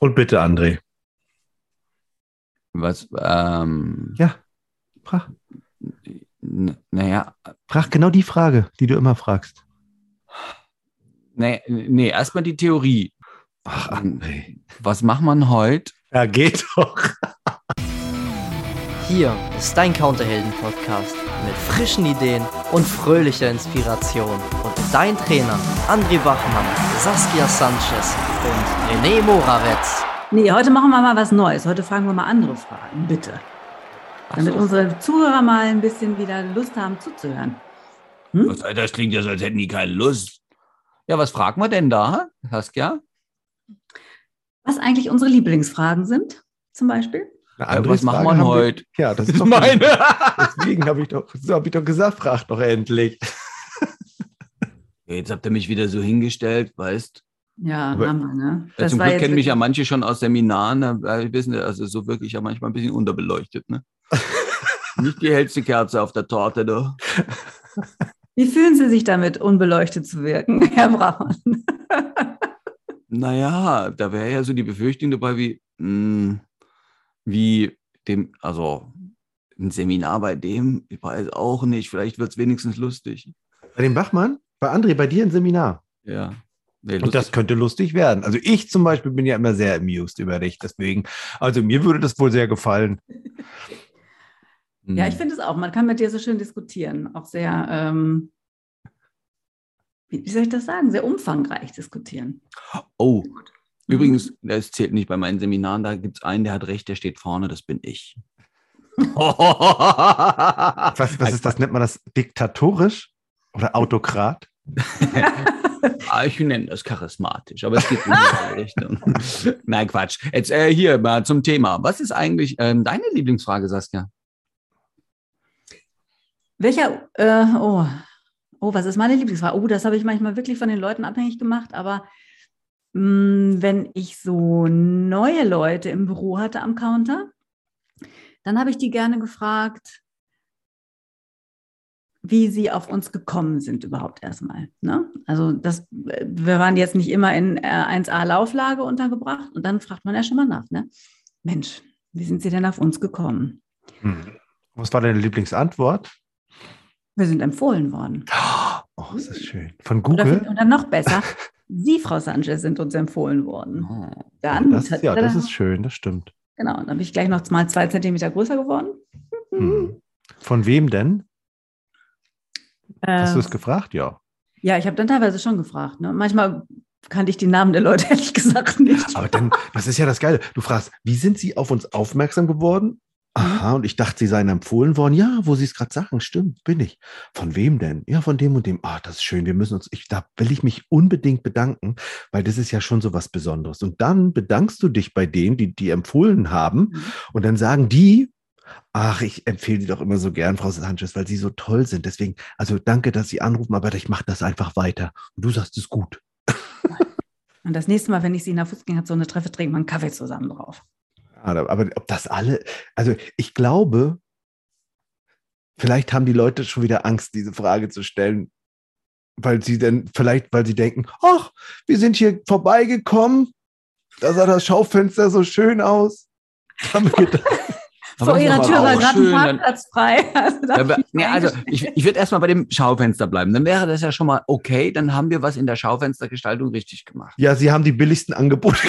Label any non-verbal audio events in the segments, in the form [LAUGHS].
Und bitte, André. Was, ähm, Ja, frag. naja, Frag genau die Frage, die du immer fragst. nee, nee, erstmal die Theorie. Ach, André. Was macht man heute? Ja, geht doch. Hier ist dein Counterhelden-Podcast mit frischen Ideen und fröhlicher Inspiration. Und dein Trainer André Bachmann, Saskia Sanchez und René Morawetz. Nee, heute machen wir mal was Neues. Heute fragen wir mal andere Fragen, bitte. Damit so. unsere Zuhörer mal ein bisschen wieder Lust haben zuzuhören. Hm? Was, Das klingt ja so, als hätten die keine Lust. Ja, was fragen wir denn da, Saskia? Was eigentlich unsere Lieblingsfragen sind, zum Beispiel? Na, was machen wir heute? Ja, das [LAUGHS] ist doch Meine. Deswegen habe ich, doch, so hab ich doch gesagt, frag doch endlich. Jetzt habt ihr mich wieder so hingestellt, weißt Ja, Aber- haben wir, ne? Das Zum Glück kennen mich ja manche schon aus Seminaren, da wissen, also so wirklich ja manchmal ein bisschen unterbeleuchtet, ne? [LAUGHS] Nicht die hellste Kerze auf der Torte, du. Wie fühlen Sie sich damit, unbeleuchtet zu wirken, [LAUGHS] Herr Braumann? Naja, da wäre ja so die Befürchtung dabei, wie, mh, wie dem, also ein Seminar bei dem, ich weiß auch nicht, vielleicht wird es wenigstens lustig. Bei dem Bachmann? Bei André, bei dir ein Seminar. Ja. Nee, Und das könnte lustig werden. Also ich zum Beispiel bin ja immer sehr amused über dich. Deswegen, also mir würde das wohl sehr gefallen. Ja, Hm. ich finde es auch. Man kann mit dir so schön diskutieren. Auch sehr, ähm, wie, wie soll ich das sagen, sehr umfangreich diskutieren. Oh, Mhm. übrigens, das zählt nicht bei meinen Seminaren, da gibt es einen, der hat recht, der steht vorne, das bin ich. Was, was ist das? Nennt man das diktatorisch oder Autokrat? [LAUGHS] Ah, ich nenne das charismatisch, aber es geht in die Richtung. [LAUGHS] Nein, Quatsch. Jetzt äh, hier mal zum Thema. Was ist eigentlich ähm, deine Lieblingsfrage, Saskia? Welcher, äh, oh, oh, was ist meine Lieblingsfrage? Oh, das habe ich manchmal wirklich von den Leuten abhängig gemacht, aber mh, wenn ich so neue Leute im Büro hatte am Counter, dann habe ich die gerne gefragt, wie sie auf uns gekommen sind überhaupt erstmal. Ne? Also das, äh, wir waren jetzt nicht immer in äh, 1a Lauflage untergebracht und dann fragt man ja schon mal nach, ne? Mensch, wie sind Sie denn auf uns gekommen? Hm. Was war deine Lieblingsantwort? Wir sind empfohlen worden. Oh, ist das schön. Von Oder, Google? oder noch besser, [LAUGHS] Sie, Frau Sanchez, sind uns empfohlen worden. Oh. Dann, Das ist, ja, das ist schön, das stimmt. genau, dann bin ich gleich noch mal zwei Zentimeter größer geworden. Hm. Von wem denn? Hast du es gefragt? Ja. ja, ich habe dann teilweise schon gefragt. Ne? Manchmal kannte ich die Namen der Leute [LAUGHS] ehrlich gesagt nicht. Aber dann, das ist ja das Geile. Du fragst, wie sind sie auf uns aufmerksam geworden? Aha, und ich dachte, sie seien empfohlen worden. Ja, wo sie es gerade sagen, stimmt, bin ich. Von wem denn? Ja, von dem und dem. Ah, das ist schön. Wir müssen uns, ich, da will ich mich unbedingt bedanken, weil das ist ja schon so was Besonderes. Und dann bedankst du dich bei denen, die die empfohlen haben. Mhm. Und dann sagen die, ach, ich empfehle sie doch immer so gern, Frau Sanchez, weil sie so toll sind. Deswegen, also danke, dass Sie anrufen, aber ich mache das einfach weiter. Und du sagst, es gut. [LAUGHS] Und das nächste Mal, wenn ich Sie nach Fußgänger so eine treffe, trinken wir einen Kaffee zusammen drauf. Aber, aber ob das alle, also ich glaube, vielleicht haben die Leute schon wieder Angst, diese Frage zu stellen, weil sie dann, vielleicht, weil sie denken, ach, wir sind hier vorbeigekommen, da sah das Schaufenster so schön aus. Haben wir gedacht, [LAUGHS] Vor Ihrer Tür war gerade ein Parkplatz frei. [LAUGHS] Also, da Ja, nee, also ich, ich würde erstmal bei dem Schaufenster bleiben. Dann wäre das ja schon mal okay. Dann haben wir was in der Schaufenstergestaltung richtig gemacht. ja, sie haben die billigsten Angebote. [LAUGHS]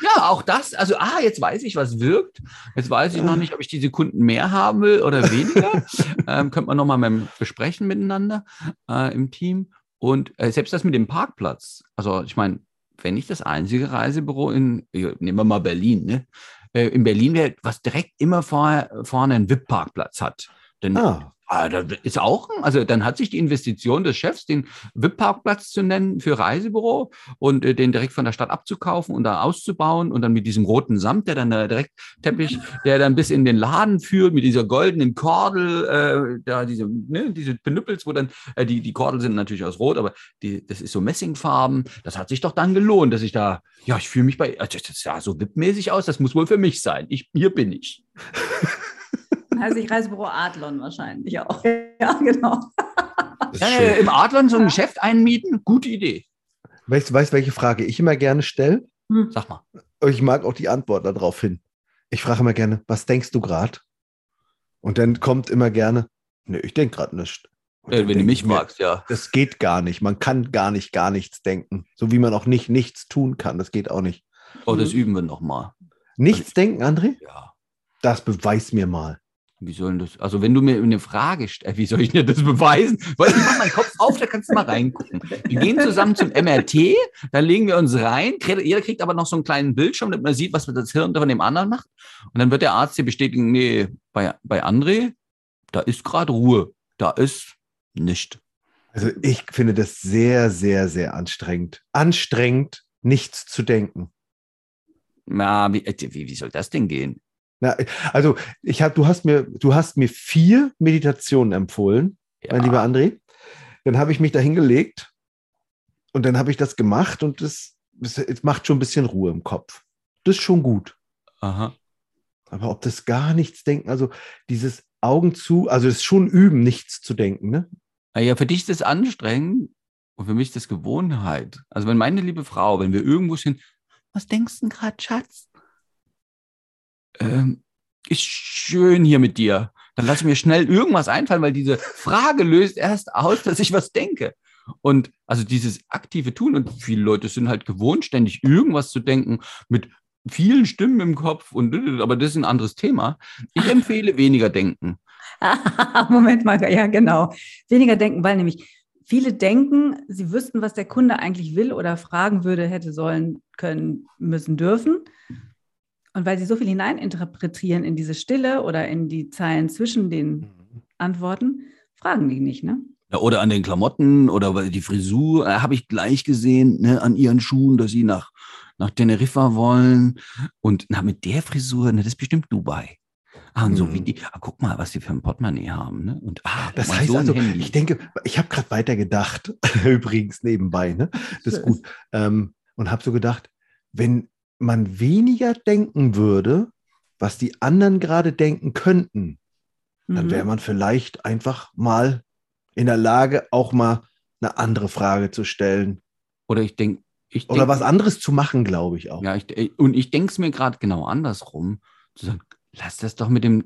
Ja, auch das. Also, ah, jetzt weiß ich, was wirkt. Jetzt weiß ich noch nicht, ob ich diese Kunden mehr haben will oder weniger. [LAUGHS] ähm, könnte man nochmal mal besprechen miteinander äh, im Team. Und äh, selbst das mit dem Parkplatz. Also, ich meine, wenn ich das einzige Reisebüro in, ja, nehmen wir mal Berlin, ne? Äh, in Berlin wäre, was direkt immer vor, vorne einen VIP-Parkplatz hat. Denn Ah, Ah, da ist auch, also dann hat sich die Investition des Chefs, den VIP-Parkplatz zu nennen für Reisebüro und äh, den direkt von der Stadt abzukaufen und da auszubauen und dann mit diesem roten Samt, der dann äh, direkt Teppich, [LAUGHS] der dann bis in den Laden führt, mit dieser goldenen Kordel, äh, da diese, ne, diese Penüppels, wo dann, äh, die, die Kordel sind natürlich aus Rot, aber die, das ist so Messingfarben. Das hat sich doch dann gelohnt, dass ich da, ja, ich fühle mich bei, also das sah so VIP-mäßig aus, das muss wohl für mich sein. Ich, hier bin ich. [LAUGHS] Also ich Reisebüro Adlon wahrscheinlich auch. Ja, [LAUGHS] genau. Ja, äh, Im Adlon so ein Geschäft einmieten, gute Idee. Weißt du, weißt, welche Frage ich immer gerne stelle? Sag mal. ich mag auch die Antwort darauf hin. Ich frage immer gerne, was denkst du gerade? Und dann kommt immer gerne, nee, ich denke gerade nicht. Und Äh, dann wenn du mich mir, fragst, ja. Das geht gar nicht. Man kann gar nicht, gar nichts denken. So wie man auch nicht nichts tun kann. Das geht auch nicht. Oh, das Mhm. üben wir nochmal. Nichts denken, André? Ja. Das beweis mir mal. Wie sollen das? Also, wenn du mir eine Frage stellst, wie soll ich dir das beweisen? Weil ich mach meinen Kopf auf, da kannst du mal reingucken. Wir gehen zusammen zum MRT, da legen wir uns rein. Jeder kriegt aber noch so einen kleinen Bildschirm, damit man sieht, was das Hirn von dem anderen macht. Und dann wird der Arzt dir bestätigen, nee, bei, bei André, da ist gerade Ruhe. Da ist nicht. Also ich finde das sehr, sehr, sehr anstrengend. Anstrengend, nichts zu denken. Na, wie, äh, wie, wie soll das denn gehen? Na, also ich hab, du hast mir, du hast mir vier Meditationen empfohlen, mein lieber André. Dann habe ich mich da hingelegt und dann habe ich das gemacht und das, das, es macht schon ein bisschen Ruhe im Kopf. Das ist schon gut. Aha. Aber ob das gar nichts denken, also dieses Augen zu, also es ist schon üben, nichts zu denken, ne? Naja, für dich ist das anstrengend und für mich ist das Gewohnheit. Also wenn meine liebe Frau, wenn wir irgendwo sind, was denkst du gerade, Schatz? Ähm, ist schön hier mit dir. Dann lasse ich mir schnell irgendwas einfallen, weil diese Frage löst erst aus, dass ich was denke. Und also dieses aktive Tun und viele Leute sind halt gewohnt, ständig irgendwas zu denken mit vielen Stimmen im Kopf und aber das ist ein anderes Thema. Ich [LAUGHS] empfehle weniger denken. [LAUGHS] Moment mal, ja, genau. Weniger denken, weil nämlich viele denken, sie wüssten, was der Kunde eigentlich will oder fragen würde, hätte sollen, können, müssen, dürfen. Und weil sie so viel hineininterpretieren in diese Stille oder in die Zeilen zwischen den Antworten, fragen die nicht, ne? Ja, oder an den Klamotten oder weil die Frisur, äh, habe ich gleich gesehen, ne, an ihren Schuhen, dass sie nach, nach Teneriffa wollen. Und na, mit der Frisur, ne, das ist bestimmt Dubai. Ah, und so Hm. wie die, ah, guck mal, was die für ein Portemonnaie haben. Ne? Und ah, Das heißt so also, Handy. ich denke, ich habe gerade weitergedacht, [LAUGHS] übrigens nebenbei, ne? Das ist gut. Ähm, und habe so gedacht, wenn man weniger denken würde, was die anderen gerade denken könnten, dann Mhm. wäre man vielleicht einfach mal in der Lage, auch mal eine andere Frage zu stellen. Oder ich denke, ich Oder denk, was anderes zu machen, glaube ich auch. Ja, ich, äh, und ich denke es mir gerade genau andersrum. Zu sagen, lass das doch mit dem,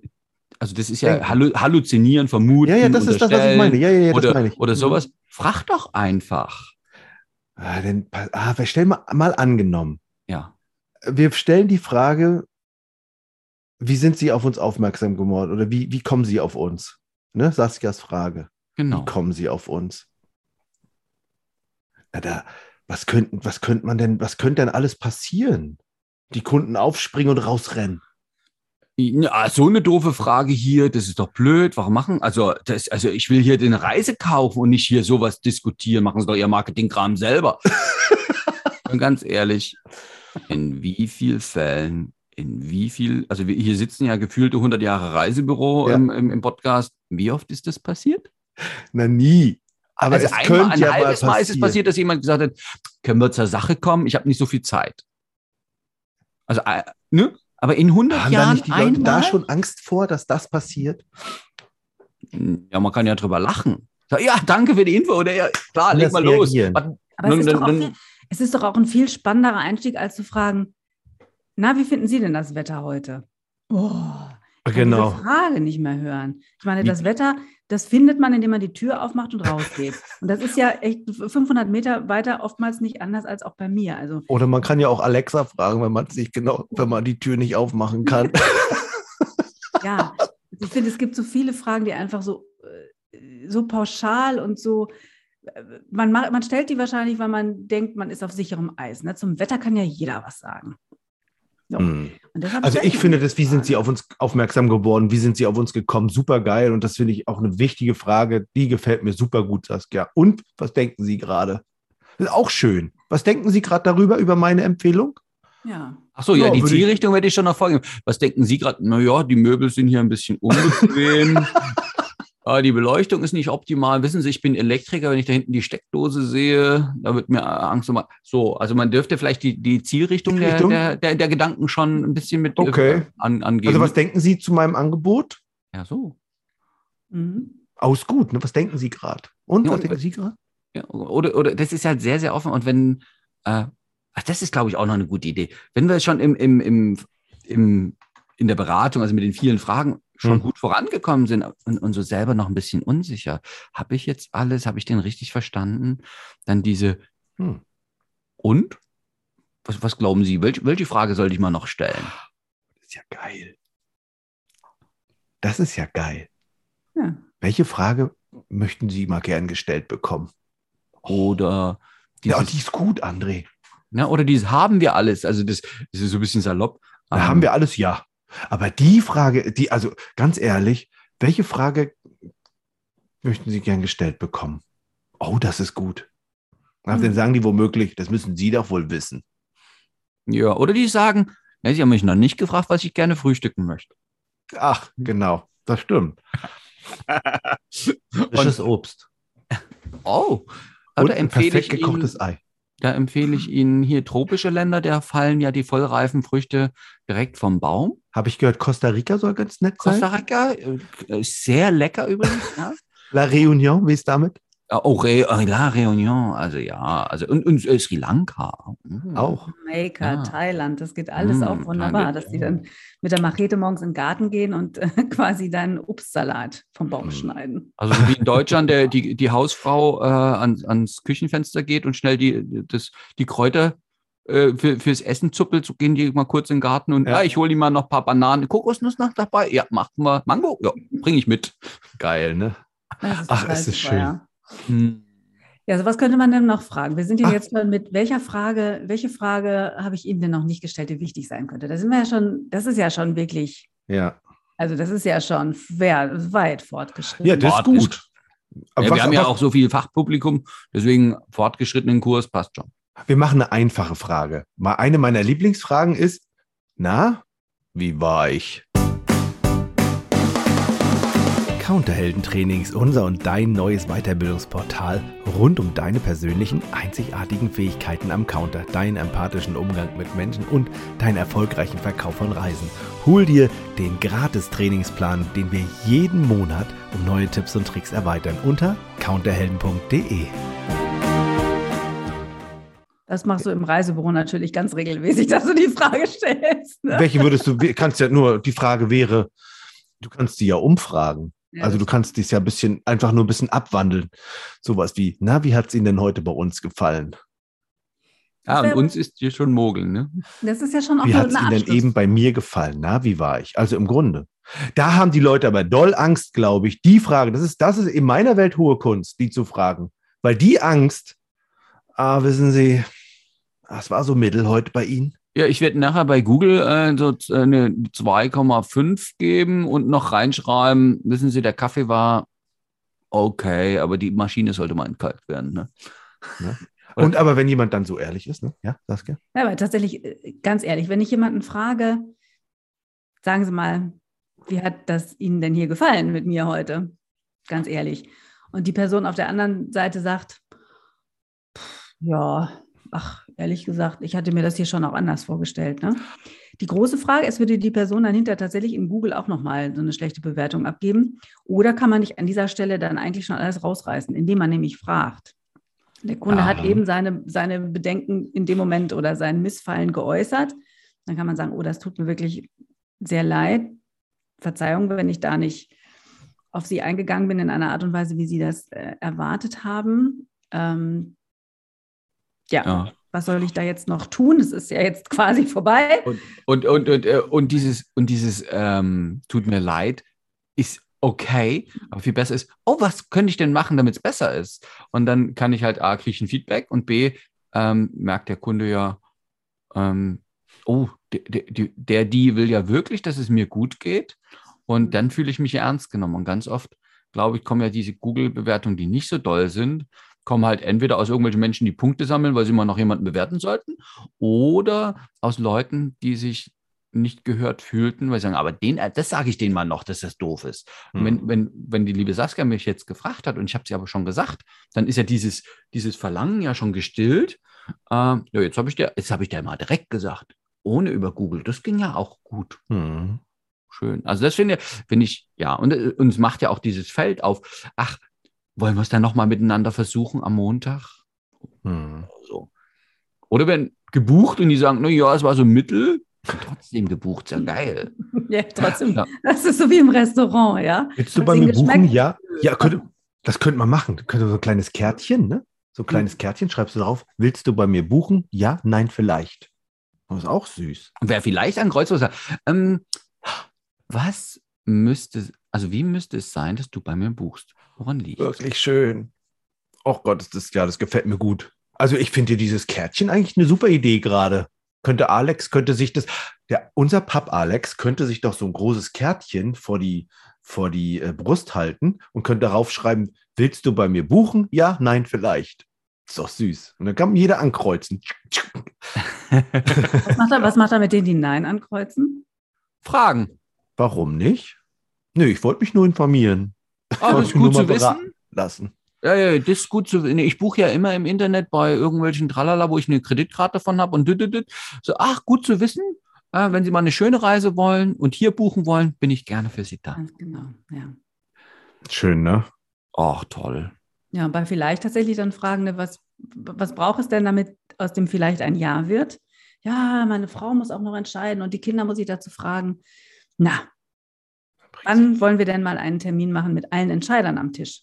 also das ist ja Denken. Halluzinieren, Vermuten. ja, ja, das ist das, was ich meine. Ja, ja, ja, das oder, ich. oder Mhm. sowas. Frag doch einfach. Ah, denn, ah, wir stellen mal, mal angenommen. Ja. Wir stellen die Frage, wie sind Sie auf uns aufmerksam geworden oder wie, wie kommen Sie auf uns? Ne, Saskias Frage. Genau. Wie kommen Sie auf uns? Na, da, was könnten, was könnte man denn, was könnte denn alles passieren? Die Kunden aufspringen und rausrennen. Ja, so eine doofe Frage hier, das ist doch blöd. Warum machen? Also, das, also ich will hier den Reise kaufen und nicht hier sowas diskutieren. Machen Sie doch Ihr Marketingkram selber. [LAUGHS] ganz ehrlich, in wie vielen Fällen, in wie viel, also wir hier sitzen ja gefühlte 100 Jahre Reisebüro Ja. im, im, im Podcast. Wie oft ist das passiert? Na nie. Aber also es einmal, könnte ein ja mal halbes Mal ist es passiert, dass jemand gesagt hat, können wir zur Sache kommen? Ich habe nicht so viel Zeit. Also, äh, ne? Aber in 100 Haben da Jahren nicht die Leute einmal? da schon Angst vor, dass das passiert? Ja, man kann ja drüber lachen. Ja, danke für die Info. Oder ja, klar, leg mal los. reagieren. Was- Aber es Nun, ist, doch auch es ist doch auch ein viel spannenderer Einstieg, als zu fragen, na, wie finden Sie denn das Wetter heute? Oh, ich kann Genau. diese Frage nicht mehr hören. Ich meine, das Wetter, das findet man, indem man die Tür aufmacht und rausgeht. und das ist ja echt 500 Meter weiter oftmals nicht anders als auch bei mir. Also Oder man kann ja auch Alexa fragen, wenn man sich genau, wenn man die Tür nicht aufmachen kann. [LAUGHS] [LAUGHS] ja, ich finde, es gibt so viele Fragen, die einfach so, äh, so pauschal und so, man, macht, man stellt die wahrscheinlich, weil man denkt, man ist auf sicherem Eis. Ne? Zum Wetter kann ja jeder was sagen. So. Hm. Also ich finde das, wie sind Sie auf uns aufmerksam geworden? Wie sind Sie auf uns gekommen? Super geil. Und das finde ich auch eine wichtige Frage. Die gefällt mir super gut, Saskia. Und was denken Sie gerade? Das ist auch schön. Was denken Sie gerade darüber, über meine Empfehlung? Ja. Ach so, ja, Ja, die ich- Zielrichtung werde ich schon noch folgen. Was denken Sie gerade? Naja, die Möbel sind hier ein bisschen unbequem. [LAUGHS] Ah, die Beleuchtung ist nicht optimal. Wissen Sie, ich bin Elektriker. Wenn ich da hinten die Steckdose sehe, da wird mir Angst. um- So, also man dürfte vielleicht die, die Zielrichtung, der, Richtung? der, der, der Gedanken schon ein bisschen mit äh, Okay. an, angeben. Also was denken Sie zu meinem Angebot? ja, so. Mhm. Aus gut. Ne? Was denken Sie gerade? Und Ja, was denken Sie gerade? Ja, oder, oder das ist halt sehr, sehr offen. Und wenn, äh, Ach, das ist, glaube ich, auch noch eine gute Idee. Wenn wir schon im, im, im, im, in der Beratung, also mit den vielen Fragen, schon Hm. gut vorangekommen sind und, und so selber noch ein bisschen unsicher. Habe ich jetzt alles? Habe ich den richtig verstanden? Dann diese Hm. und? Was, was glauben Sie? Welche, welche Frage sollte ich mal noch stellen? Das ist ja geil. Das ist ja geil. Ja. Welche Frage möchten Sie mal gern gestellt bekommen? Oder Ja, dieses, und die ist gut, André. ne, oder dieses haben wir alles? Also das, das ist so ein bisschen salopp. Da Ähm, haben wir alles, ja. Aber die Frage, die, also ganz ehrlich, welche Frage möchten Sie gern gestellt bekommen? Oh, das ist gut. Hm. Dann sagen die womöglich, das müssen Sie doch wohl wissen. Ja, oder die sagen, ne, sie haben mich noch nicht gefragt, was ich gerne frühstücken möchte. Ach, genau, das stimmt. [LAUGHS] Frisches Obst. Oh, Und da ein empfehle, perfekt ich gekochtes Ihnen, Ei. da empfehle ich Ihnen hier tropische Länder, da fallen ja die vollreifen Früchte direkt vom Baum. Habe ich gehört, Costa Rica soll ganz nett sein. Costa Rica äh, ist sehr lecker übrigens. Ja. [LAUGHS] La Réunion, wie ist damit? Ah, Oh, Re äh, La Réunion, also ja, also und, und äh, Sri Lanka. Mhm. Auch. Jamaika, Ah. Thailand, das geht alles Mm, auch wunderbar, dass die ja. dann mit der Machete morgens in den Garten gehen und äh, [LAUGHS] quasi dann Obstsalat vom Baum Mm. schneiden. Also so wie in Deutschland der, [LAUGHS] die, die Hausfrau äh, ans, ans Küchenfenster geht und schnell die, das, die Kräuter äh, für, fürs Essen zuppelt, so gehen die mal kurz in den Garten und Ja. ja, ich hole die mal noch ein paar Bananen. Kokosnuss noch dabei? Ja, machen wir. Mango? Ja, bringe ich mit. Geil, ne? Das ist Ach, ist es super, schön. Ja. Hm. Ja, so was könnte man denn noch fragen? Wir sind ja Ach. jetzt schon mit welcher Frage, welche Frage habe ich Ihnen denn noch nicht gestellt, die wichtig sein könnte? Da sind wir ja schon, das ist ja schon wirklich, Ja. also das ist ja schon weit fortgeschritten. Ja, das ist gut. Ja, was- wir haben ja was- auch so viel Fachpublikum, deswegen fortgeschrittenen Kurs passt schon. Wir machen eine einfache Frage. Mal eine meiner Lieblingsfragen ist: Na, wie war ich? Counterheldentrainings, unser und dein neues Weiterbildungsportal rund um deine persönlichen, einzigartigen Fähigkeiten am Counter, deinen empathischen Umgang mit Menschen und deinen erfolgreichen Verkauf von Reisen. Hol dir den Gratis-Trainingsplan, den wir jeden Monat um neue Tipps und Tricks erweitern unter counterhelden.de. Das machst du im Reisebüro natürlich ganz regelmäßig, [LAUGHS] dass du die Frage stellst. Ne? Welche würdest du, kannst ja nur, die Frage wäre, du kannst die ja umfragen. Ja, Also du kannst dies ja ein bisschen, einfach nur ein bisschen abwandeln. Sowas wie, na, wie hat es Ihnen denn heute bei uns gefallen? Ja, und uns ist hier schon Mogeln, ne? Das ist ja schon auch Wie hat es Ihnen denn eben bei mir gefallen? Na, wie war ich? Also im Grunde. Da haben die Leute aber doll Angst, glaube ich. Die Frage, das ist, das ist in meiner Welt hohe Kunst, die zu fragen. Weil die Angst, ah, wissen Sie, es war so mittel heute bei Ihnen. Ja, ich werde nachher bei Google äh, so z- eine 2,5 geben und noch reinschreiben, wissen Sie, der Kaffee war okay, aber die Maschine sollte mal entkalkt werden. Ne? [LAUGHS] Oder- Und aber wenn jemand dann so ehrlich ist, ne? Ja, Saskia? Ja, aber tatsächlich, äh, ganz ehrlich, wenn ich jemanden frage, sagen Sie mal, wie hat das Ihnen denn hier gefallen mit mir heute? Ganz ehrlich. Und die Person auf der anderen Seite sagt, "Pff, ja, ach, ehrlich gesagt, ich hatte mir das hier schon auch anders vorgestellt. Ne? Die große Frage ist, würde die Person dann hinter tatsächlich in Google auch nochmal so eine schlechte Bewertung abgeben? Oder kann man nicht an dieser Stelle dann eigentlich schon alles rausreißen, indem man nämlich fragt? Der Kunde hat Ja. eben seine, seine Bedenken in dem Moment oder sein Missfallen geäußert. Dann kann man sagen, oh, das tut mir wirklich sehr leid. Verzeihung, wenn ich da nicht auf Sie eingegangen bin in einer Art und Weise, wie Sie das äh, erwartet haben. Ähm, ja, Ja. Was soll ich da jetzt noch tun? Es ist ja jetzt quasi vorbei. Und, und, und, äh, und dieses, und dieses ähm, tut mir leid, ist okay, aber viel besser ist, oh, was könnte ich denn machen, damit es besser ist? Und dann kann ich halt A, kriege ich ein Feedback und B, ähm, merkt der Kunde ja, ähm, oh, der, der, die will ja wirklich, dass es mir gut geht. Und dann fühle ich mich ja ernst genommen. Und ganz oft, glaube ich, kommen ja diese Google-Bewertungen, die nicht so doll sind, kommen halt entweder aus irgendwelchen Menschen, die Punkte sammeln, weil sie mal noch jemanden bewerten sollten, oder aus Leuten, die sich nicht gehört fühlten, weil sie sagen, aber den, das sage ich denen mal noch, dass das doof ist. Hm. wenn, wenn, wenn die liebe Saskia mich jetzt gefragt hat und ich habe sie aber schon gesagt, dann ist ja dieses, dieses Verlangen ja schon gestillt. Ähm, ja, jetzt habe ich dir, jetzt habe ich dir mal direkt gesagt, ohne über Google. Das ging ja auch gut. Hm. Schön. Also das finde finde ich, ja, und, äh, und es macht ja auch dieses Feld auf. Ach, wollen wir es dann nochmal miteinander versuchen am Montag? Hm. So. Oder wenn gebucht und die sagen, na ja, es war so mittel, trotzdem gebucht, ist ja geil. [LAUGHS] Ja, trotzdem. Ja. Das ist so wie im Restaurant, ja. Willst du bei mir buchen? Ja. Ja, könnte, das könnte man machen. Könnte so ein kleines Kärtchen, ne? So ein kleines Kärtchen schreibst du drauf. Willst du bei mir buchen? Ja, nein, vielleicht. Das ist auch süß. Wer vielleicht ein Kreuzwasser. Ähm, was müsste, also wie müsste es sein, dass du bei mir buchst? Woran liegt? Wirklich schön. Oh Gott, das, das, ja, das gefällt mir gut. Also ich finde dieses Kärtchen eigentlich eine super Idee gerade. Könnte Alex, könnte sich das, der, unser Papp Alex könnte sich doch so ein großes Kärtchen vor die, vor die äh, Brust halten und könnte darauf schreiben, willst du bei mir buchen? Ja, nein, vielleicht. Ist doch süß. Und dann kann jeder ankreuzen. Was macht, er, was macht er mit denen, die Nein ankreuzen? Fragen. Warum nicht? Nö, ich wollte mich nur informieren. Ah, das ist gut zu wissen. Lassen. Ja, ja, das ist gut zu wissen. Ich buche ja immer im Internet bei irgendwelchen Tralala, wo ich eine Kreditkarte von habe und düdüdüd. so, ach, gut zu wissen. Äh, wenn Sie mal eine schöne Reise wollen und hier buchen wollen, bin ich gerne für Sie da. Ganz genau, ja. Schön, ne? Ach, toll. Ja, bei vielleicht tatsächlich dann fragen, ne, was, was braucht es denn, damit aus dem vielleicht ein Ja wird? Ja, meine Frau muss auch noch entscheiden und die Kinder muss ich dazu fragen. Na, wann wollen wir denn mal einen Termin machen mit allen Entscheidern am Tisch?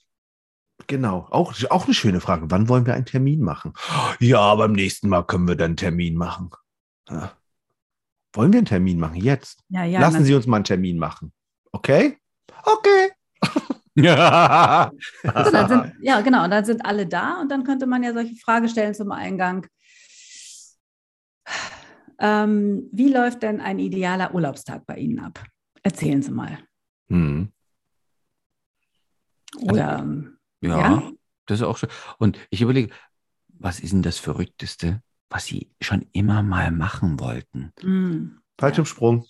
Genau, auch, auch eine schöne Frage. Wann wollen wir einen Termin machen? Ja, beim nächsten Mal können wir dann einen Termin machen. Ja. Wollen wir einen Termin machen? Jetzt. Ja, ja. Lassen Sie uns mal einen Termin machen. Okay? Okay. Ja. Also sind, ja, genau. Dann sind alle da und dann könnte man ja solche Fragen stellen zum Eingang. Ähm, wie läuft denn ein idealer Urlaubstag bei Ihnen ab? Erzählen Sie mal. Hm. Oder ähm, Ja, Ja. das ist auch schön. Und ich überlege, was ist denn das Verrückteste, was Sie schon immer mal machen wollten? hm, Fallschirmsprung.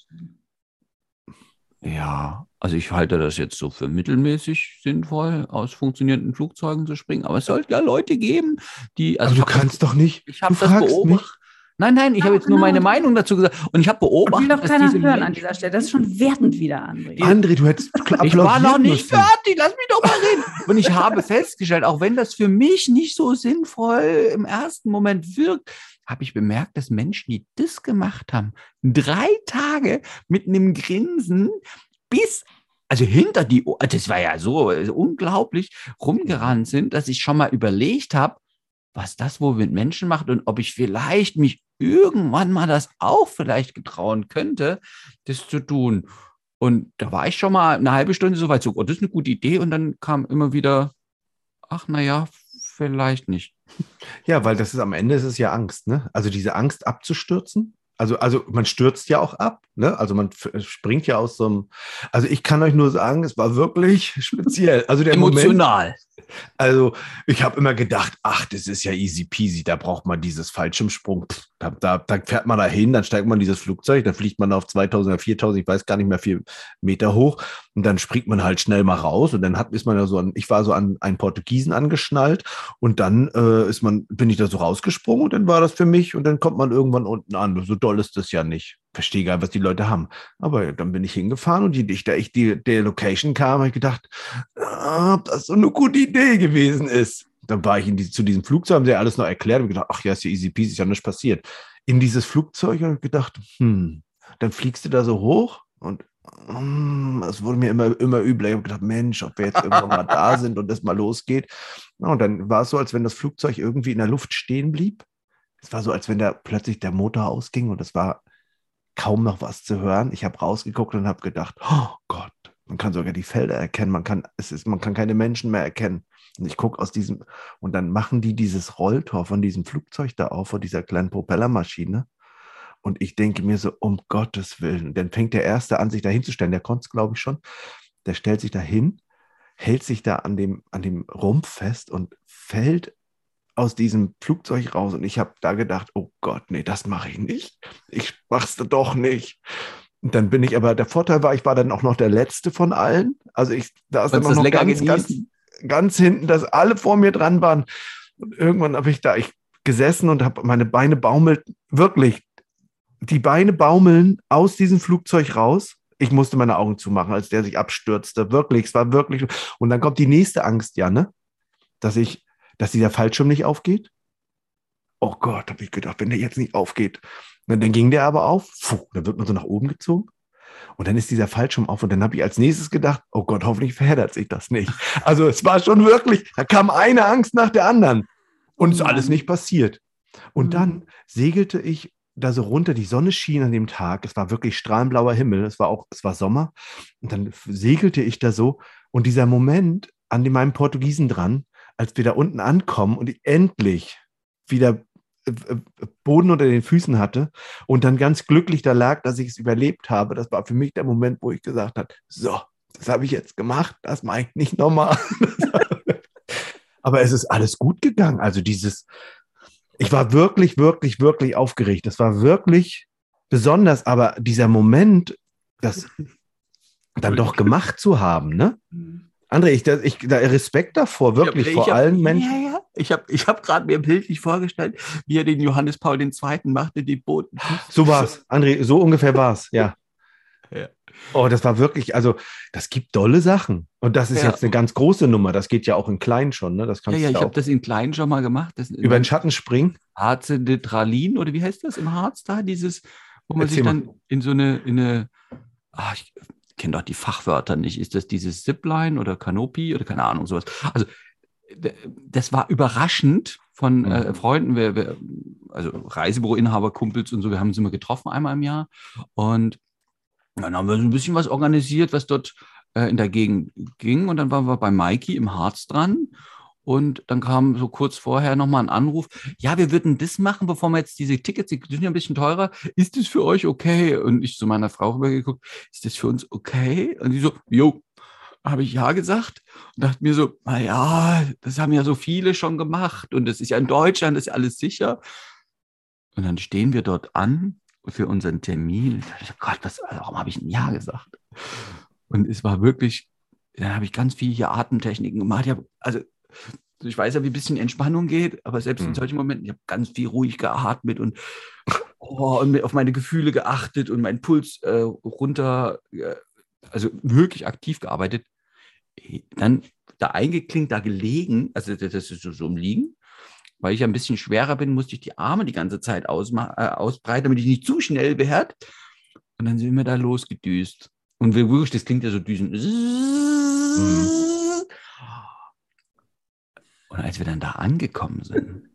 Ja, also ich halte das jetzt so für mittelmäßig sinnvoll, aus funktionierenden Flugzeugen zu springen. Aber es sollte ja Leute geben, die. Also ich du hab das- kannst doch nicht. Ich habe das beobachtet. Nein, nein, ich Ja, habe jetzt nur genau. meine Meinung dazu gesagt. Und ich habe will beobachtet, doch dass keiner diese hören an Menschen- dieser Stelle. Das ist schon wertend wieder, André. André, du hättest [LAUGHS] Ich war noch nicht müssen. fertig, lass mich doch mal reden. Und ich habe festgestellt, auch wenn das für mich nicht so sinnvoll im ersten Moment wirkt, habe ich bemerkt, dass Menschen, die das gemacht haben, drei Tage mit einem Grinsen bis, also hinter die, Ohr- das war ja so äh, unglaublich, rumgerannt sind, dass ich schon mal überlegt habe, was das wohl mit Menschen macht und ob ich vielleicht mich irgendwann mal das auch vielleicht getrauen könnte, das zu tun. Und da war ich schon mal eine halbe Stunde so weit, so, oh, das ist eine gute Idee. Und dann kam immer wieder, ach, naja, vielleicht nicht. Ja, weil das ist am Ende ist es ja Angst, ne? Also diese Angst abzustürzen. Also, also man stürzt ja auch ab, ne? Also man f- springt ja aus so einem. Also ich kann euch nur sagen, es war wirklich [LAUGHS] speziell. Also der Moment, Emotional. Also ich habe immer gedacht, ach, das ist ja easy peasy, da braucht man dieses Fallschirmsprung. Pff, Da, da, da fährt man da hin, dann steigt man dieses Flugzeug, dann fliegt man auf 2000 oder 4000, ich weiß gar nicht mehr, vier Meter hoch und dann springt man halt schnell mal raus und dann hat, ist man ja so an, ich war so an einen Portugiesen angeschnallt und dann äh, ist man, bin ich da so rausgesprungen und dann war das für mich und dann kommt man irgendwann unten an. So doll ist das ja nicht. Verstehe gar, nicht, was die Leute haben. Aber dann bin ich hingefahren und ich, da ich die, der Location kam, habe ich gedacht, ah, ob das so eine gute Idee gewesen ist. Dann war ich in die, zu diesem Flugzeug, haben sie ja alles noch erklärt und gedacht, ach ja, ist ja easy peasy, ist ja nichts passiert. In dieses Flugzeug habe ich gedacht, hm, dann fliegst du da so hoch und hm, es wurde mir immer, immer übler. Ich habe gedacht, Mensch, ob wir jetzt irgendwann mal da [LAUGHS] sind und das mal losgeht. Und dann war es so, als wenn das Flugzeug irgendwie in der Luft stehen blieb. Es war so, als wenn da plötzlich der Motor ausging und es war kaum noch was zu hören. Ich habe rausgeguckt und habe gedacht, oh Gott, man kann sogar die Felder erkennen, man kann, es ist, man kann keine Menschen mehr erkennen. Und ich gucke aus diesem, und dann machen die dieses Rolltor von diesem Flugzeug da auf, von dieser kleinen Propellermaschine. Und ich denke mir so, um Gottes Willen. Und dann fängt der Erste an, sich da hinzustellen. Der konnte es, glaube ich, schon. Der stellt sich da hin, hält sich da an dem, an dem Rumpf fest und fällt aus diesem Flugzeug raus. Und ich habe da gedacht, oh Gott, nee, das mache ich nicht. Ich mach's doch nicht. Und dann bin ich, aber der Vorteil war, ich war dann auch noch der Letzte von allen. Also ich da ist immer noch ganz, ganz, ganz hinten, dass alle vor mir dran waren. Und irgendwann habe ich da ich gesessen und habe meine Beine baumelt, wirklich, die Beine baumeln aus diesem Flugzeug raus. Ich musste meine Augen zumachen, als der sich abstürzte. Wirklich, es war wirklich. Und dann kommt die nächste Angst, ja, ne? Dass ich, dass dieser Fallschirm nicht aufgeht. oh Gott, habe ich gedacht, wenn der jetzt nicht aufgeht. Und dann ging der aber auf, puh, dann wird man so nach oben gezogen. Und dann ist dieser Fallschirm auf und dann habe ich als nächstes gedacht, oh Gott, hoffentlich verheddert sich das nicht. Also es war schon wirklich, da kam eine Angst nach der anderen und ist alles nicht passiert. Und Mhm. dann segelte ich da so runter, die Sonne schien an dem Tag, es war wirklich strahlenblauer Himmel, es war auch, es war Sommer und dann segelte ich da so und dieser Moment an dem meinem Portugiesen dran, als wir da unten ankommen und ich endlich wieder äh, äh, Boden unter den Füßen hatte und dann ganz glücklich da lag, dass ich es überlebt habe. Das war für mich der Moment, wo ich gesagt habe, so, das habe ich jetzt gemacht, das mache ich nicht nochmal. [LAUGHS] Aber es ist alles gut gegangen. Also dieses, ich war wirklich, wirklich, wirklich aufgeregt. Das war wirklich besonders, aber dieser Moment, das dann doch gemacht zu haben, ne? André, ich, ich, da Respekt davor, wirklich Ich vor hab- allen Menschen. Ja, ja. Ich habe ich hab gerade mir bildlich vorgestellt, wie er den Johannes Paul II. machte, die Boten. So war's, André, so ungefähr war's, ja. [LAUGHS] Ja. Oh, das war wirklich, also das gibt dolle Sachen. Und das ist Ja. jetzt eine ganz große Nummer. Das geht ja auch in klein schon, ne? Das Ja, kannst ja, du ich ja habe das in klein schon mal gemacht. Das über den Schatten springen. Acedetralin oder wie heißt das im Harz da? Dieses, wo man Erzähl sich mal. dann in so eine, in eine, ah, ich kenne doch die Fachwörter nicht. Ist das dieses Zipline oder Canopy oder keine Ahnung, sowas? Also, das war überraschend von äh, Mhm. Freunden, wir, wir, also Reisebüroinhaber, Kumpels und so, wir haben uns immer getroffen einmal im Jahr und dann haben wir so ein bisschen was organisiert, was dort äh, in der Gegend ging und dann waren wir bei Mikey im Harz dran und dann kam so kurz vorher nochmal ein Anruf, ja, wir würden das machen, bevor wir jetzt diese Tickets, die sind ja ein bisschen teurer, ist das für euch okay? Und ich zu meiner Frau rübergeguckt, ist das für uns okay? Und die so, jo, habe ich ja gesagt und dachte mir so, na ja, das haben ja so viele schon gemacht und das ist ja in Deutschland, das ist ja alles sicher. Und dann stehen wir dort an für unseren Termin. Ich dachte, Gott, was, warum habe ich ein Ja gesagt? Und es war wirklich, dann habe ich ganz viele Atemtechniken gemacht. Ich hab, also ich weiß ja, wie ein bisschen Entspannung geht, aber selbst in Mhm. solchen Momenten, ich habe ganz viel ruhig geatmet und, oh, und auf meine Gefühle geachtet und meinen Puls äh, runter, äh, also wirklich aktiv gearbeitet. Dann da eingeklinkt, da gelegen, also das ist so, so im Liegen. Weil ich ja ein bisschen schwerer bin, musste ich die Arme die ganze Zeit äh, ausbreiten, damit ich nicht zu schnell werde. Und dann sind wir da losgedüst. Und wir wirklich, das klingt ja so düsen. Und als wir dann da angekommen sind,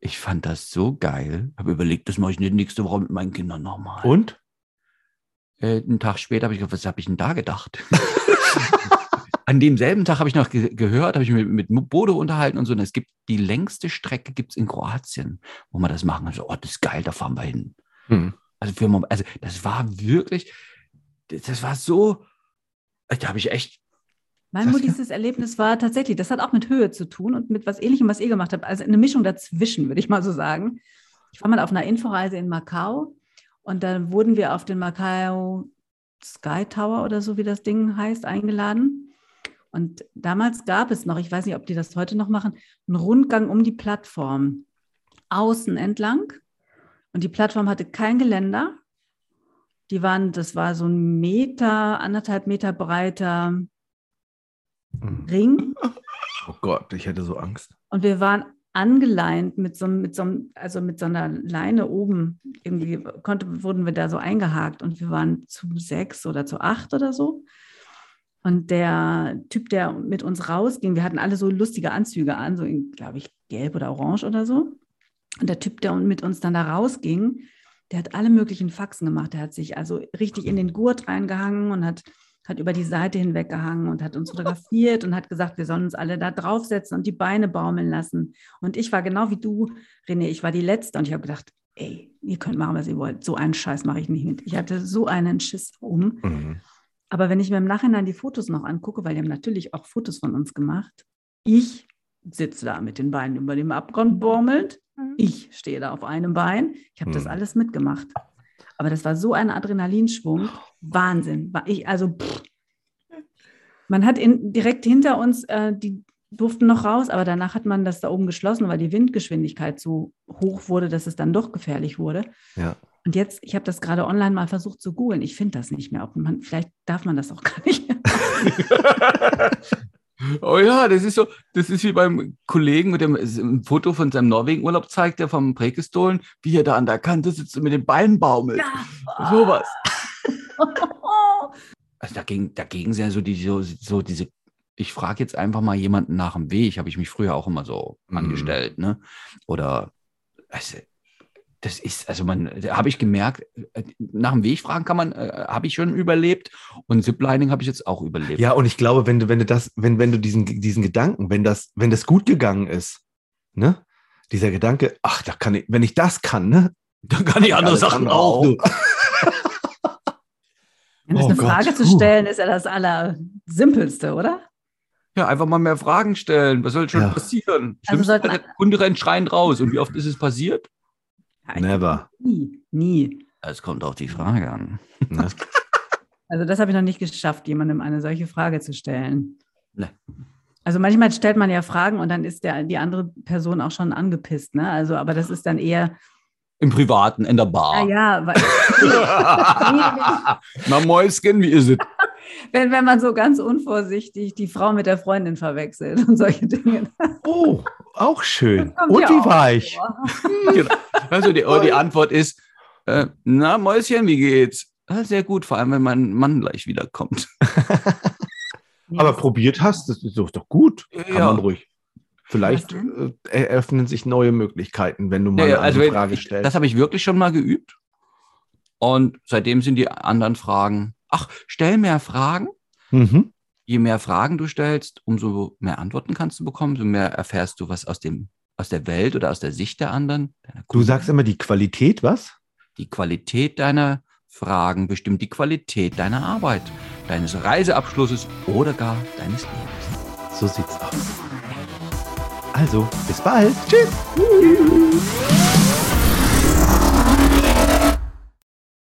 ich fand das so geil. Habe überlegt, das mache ich nicht nächste Woche mit meinen Kindern nochmal. Und? Äh, einen Tag später habe ich gedacht, was habe ich denn da gedacht? [LAUGHS] An demselben Tag habe ich noch ge gehört, habe ich mich mit, mit Bodo unterhalten und so. Und es gibt die längste Strecke gibt's in Kroatien, wo man das machen kann. So, oh, das ist geil, da fahren wir hin. Hm. Also, für, also das war wirklich, das, das war so, da habe ich echt, Mein Saskia? mutigste Erlebnis war tatsächlich, das hat auch mit Höhe zu tun und mit was Ähnlichem, was ihr gemacht habt. Also eine Mischung dazwischen, würde ich mal so sagen. Ich war mal auf einer Inforeise in Macau und dann wurden wir auf den Macau Sky Tower oder so, wie das Ding heißt, eingeladen. Und damals gab es noch, ich weiß nicht, ob die das heute noch machen, einen Rundgang um die Plattform außen entlang. Und die Plattform hatte kein Geländer. Die waren, das war so ein Meter, anderthalb Meter breiter. Ring Oh Gott, ich hätte so Angst. und wir waren angeleint mit so, mit so, also mit so einer Leine oben. Irgendwie konnte, wurden wir da so eingehakt und wir waren zu sechs oder zu acht oder so. Und der Typ, der mit uns rausging, wir hatten alle so lustige Anzüge an, so in, glaube ich, gelb oder orange oder so. Und der Typ, der mit uns dann da rausging, der hat alle möglichen Faxen gemacht. Der hat sich also richtig in den Gurt reingehangen und hat, hat über die Seite hinweg gehangen und hat uns fotografiert und hat gesagt, wir sollen uns alle da draufsetzen und die Beine baumeln lassen. Und ich war genau wie du, René, ich war die Letzte und ich habe gedacht, ey, ihr könnt machen, was ihr wollt. So einen Scheiß mache ich nicht mit. Ich hatte so einen Schiss um. Mhm. Aber wenn ich mir im Nachhinein die Fotos noch angucke, weil die haben natürlich auch Fotos von uns gemacht, ich sitze da mit den Beinen über dem Abgrund baumelnd, ich stehe da auf einem Bein, ich habe das Hm. alles mitgemacht. Aber das war so ein Adrenalinschwung, Wahnsinn. War ich, also pff. man hat in, direkt hinter uns, äh, die durften noch raus, aber danach hat man das da oben geschlossen, weil die Windgeschwindigkeit so hoch wurde, dass es dann doch gefährlich wurde. Ja. Und jetzt, ich habe das gerade online mal versucht zu googeln. Ich finde das nicht mehr. Ob man, vielleicht darf man das auch gar nicht. [LAUGHS] Oh ja, das ist so, das ist wie beim Kollegen mit dem ein Foto von seinem Norwegen-Urlaub zeigt, der vom Prägestolen, wie er da an der Kante sitzt und mit den Beinen baumelt. Ja. Sowas. [LAUGHS] Also dagegen, dagegen sind ja so, die, so, so diese, ich frage jetzt einfach mal jemanden nach dem Weg, habe ich mich früher auch immer so Mhm. angestellt, ne? Oder also, das ist, also man, habe ich gemerkt, äh, nach dem Weg fragen kann man, äh, habe ich schon überlebt und Ziplining habe ich jetzt auch überlebt. Ja, und ich glaube, wenn du, wenn du das, wenn, wenn du diesen, diesen Gedanken, wenn das, wenn das gut gegangen ist, ne? Dieser Gedanke, ach, da kann ich, wenn ich das kann, ne? dann kann ich andere Sachen andere auch. du. Das Oh eine Gott, Frage zu stellen, ist ja das Allersimpelste, oder? Ja, einfach mal mehr Fragen stellen. Was soll schon Ja. passieren? Also Schlimmste, sollten- der Kunde rennt schreiend raus. Und wie oft ist es passiert? Never. Nie, nie. Es kommt auf die Frage an. Ne? [LAUGHS] Also das habe ich noch nicht geschafft, jemandem eine solche Frage zu stellen. Ne. Also manchmal stellt man ja Fragen und dann ist der, die andere Person auch schon angepisst, ne? Also, aber das ist dann eher, Im Privaten, in der Bar. ah ja, weil, [LAUGHS] Na, Mäuschen, wie ist es? wenn, wenn man so ganz unvorsichtig die Frau mit der Freundin verwechselt und solche Dinge. Oh, auch schön. Und wie war ich? vor. Genau. Also die, oh, die Antwort ist, äh, na, Mäuschen, wie geht's? Ah, sehr gut, vor allem, wenn mein Mann gleich wiederkommt. [LAUGHS] Aber probiert hast, das ist doch doch gut. Kann Ja. man ruhig. Vielleicht äh, eröffnen sich neue Möglichkeiten, wenn du mal Ja, eine also andere wenn- Frage ich, stellst. das habe ich wirklich schon mal geübt. Und seitdem sind die anderen Fragen, ach, stell mehr Fragen. mhm. Je mehr Fragen du stellst, umso mehr Antworten kannst du bekommen, so mehr erfährst du was aus dem, aus der Welt oder aus der Sicht der anderen. Du sagst immer die Qualität, was? Die Qualität deiner Fragen bestimmt die Qualität deiner Arbeit, deines Reiseabschlusses oder gar deines Lebens. So sieht's aus. Also, bis bald. Tschüss.